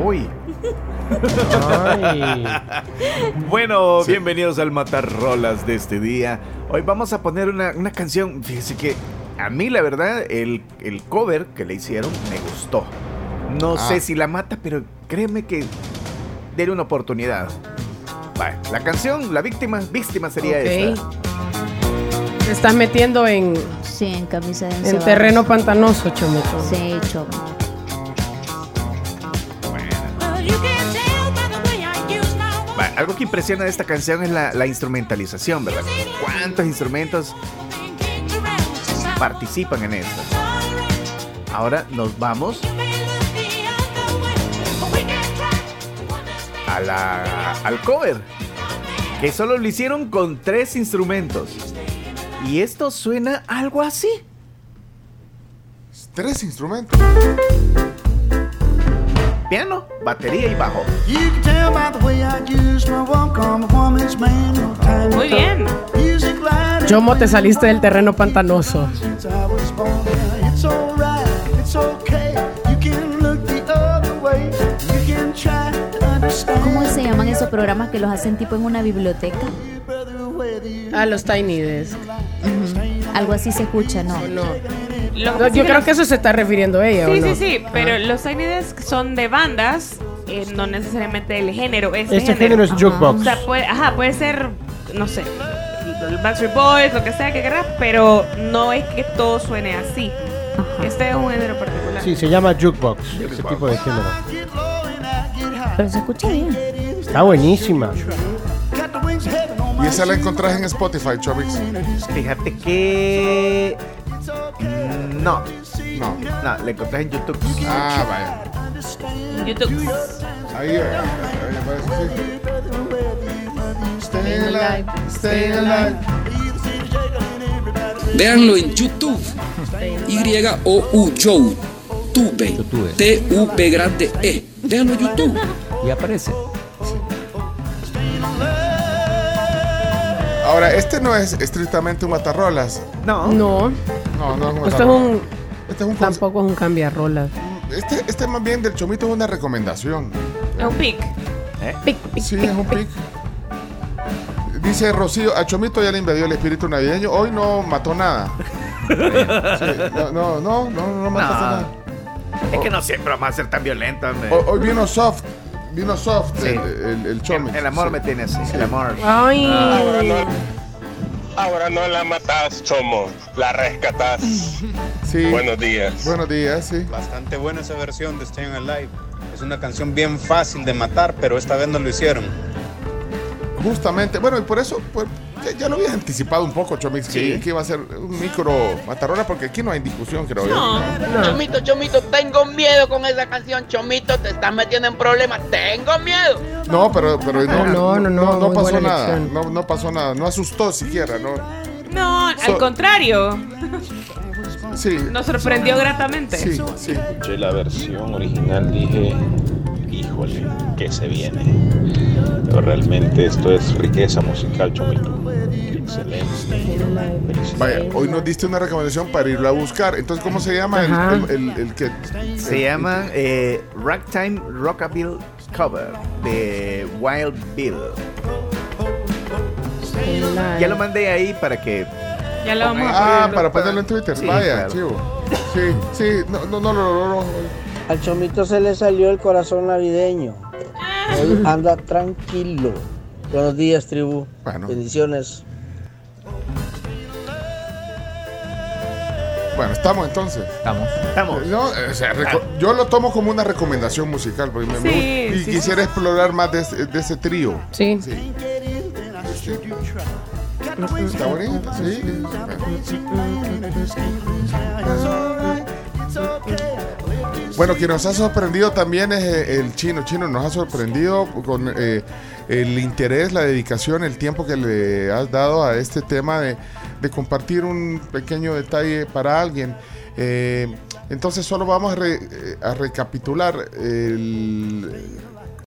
Uy. bueno, bienvenidos al Matar Rolas de este día. Hoy vamos a poner una, canción. Fíjese que a mí, la verdad, el, cover que le hicieron me gustó. No ah. sé si la mata, pero créeme que déle una oportunidad. la canción, la víctima, víctima sería esa. Te estás metiendo en. Sí, en camisa de En terreno pantanoso, Chomito. Sí, Chomito. Algo que impresiona de esta canción es la, instrumentalización, ¿verdad? ¿Cuántos instrumentos participan en esto? Ahora nos vamos a la, al cover, que solo lo hicieron con tres instrumentos. Y esto suena algo así. Tres instrumentos piano, batería y bajo. Muy bien. Chomo, te saliste del terreno pantanoso. ¿Cómo se llaman esos programas que los hacen tipo en una biblioteca? Ah, los Tiny Desk. Algo así se escucha, ¿no? No yo creo que eso se está refiriendo ella. Sí, sí, sí, pero los Tiny Desk son de bandas, eh, no necesariamente del género. Este, este género. es jukebox. O sea, puede, ajá, puede ser, no sé, Backstreet Boys, lo que sea que quieras, pero no es que todo suene así. Este es un género particular. Sí, se llama jukebox, ese tipo de género. Pero se escucha bien. Está buenísima. ¿Y esa la encontrás en Spotify, Chobix? Fíjate que no. No. No, le encontré en YouTube. Ah, vaya. YouTube. Ahí, ahí, Stay alive, stay alive. Véanlo en YouTube. Y-O-U, Joe. Tube. T-U-B grande E. Véanlo en YouTube. Y aparece. Ahora, este no es estrictamente un matarrolas. No. No. No, no es un Esto es un, este es un tampoco es un cambiarrolas. Este, este más bien del chomito es una recomendación. Es un pic. ¿Eh? Pic, pic, sí, es un pic. Dice Rocío, a Chomito ya le invadió el espíritu navideño. Hoy no mató nada. no, no, no, no, no mató nada. Es que no siempre vamos a ser tan violentos. Hoy, vino soft. Vino soft el, el, el, amor me tiene así. El amor. Ay. Ah, Ahora no la matas, Chomo, la rescatas. Sí. Buenos días. Buenos días, sí. Bastante buena esa versión de Staying Alive. Es una canción bien fácil de matar, pero esta vez no lo hicieron. Justamente, bueno, y por eso, pues, ya, lo había anticipado un poco, Chomix, que, iba a ser un micro matarrona, porque aquí no hay discusión, creo yo. Chomito, Chomito, tengo miedo con esa canción, Chomito, te estás metiendo en problemas, tengo miedo. No, pero, pero no, no, no, no, no, pasó nada, no, no pasó nada, no asustó siquiera, no. No, al contrario. Sí. Nos sorprendió gratamente. Sí, sí. Escuché la versión original, dije, híjole, que se viene. Pero realmente esto es riqueza musical, Chomito. Excelente. Vaya, hoy nos diste una recomendación para irlo a buscar. Entonces, ¿cómo se llama el, el, que? Se llama eh, Ragtime Rockabilly Cover de Wild Bill. Ya lo mandé ahí para que. Ya lo vamos a Ah, para ponerlo en Twitter. Vaya, chivo. Sí, sí, no, no, no, no, no, Al chomito se le salió el corazón navideño. Él anda tranquilo. Buenos días, tribu. Bueno. Bendiciones. Bueno, estamos entonces. Estamos. Estamos. No, o sea, yo lo tomo como una recomendación musical porque me, sí, y quisiera explorar más de, de ese trío. Sí. sí. Está bonito, sí. Bueno, quien nos ha sorprendido también es eh, el chino. Chino nos ha sorprendido con eh, el interés, la dedicación, el tiempo que le has dado a este tema de, compartir un pequeño detalle para alguien. Eh, entonces solo vamos a, recapitular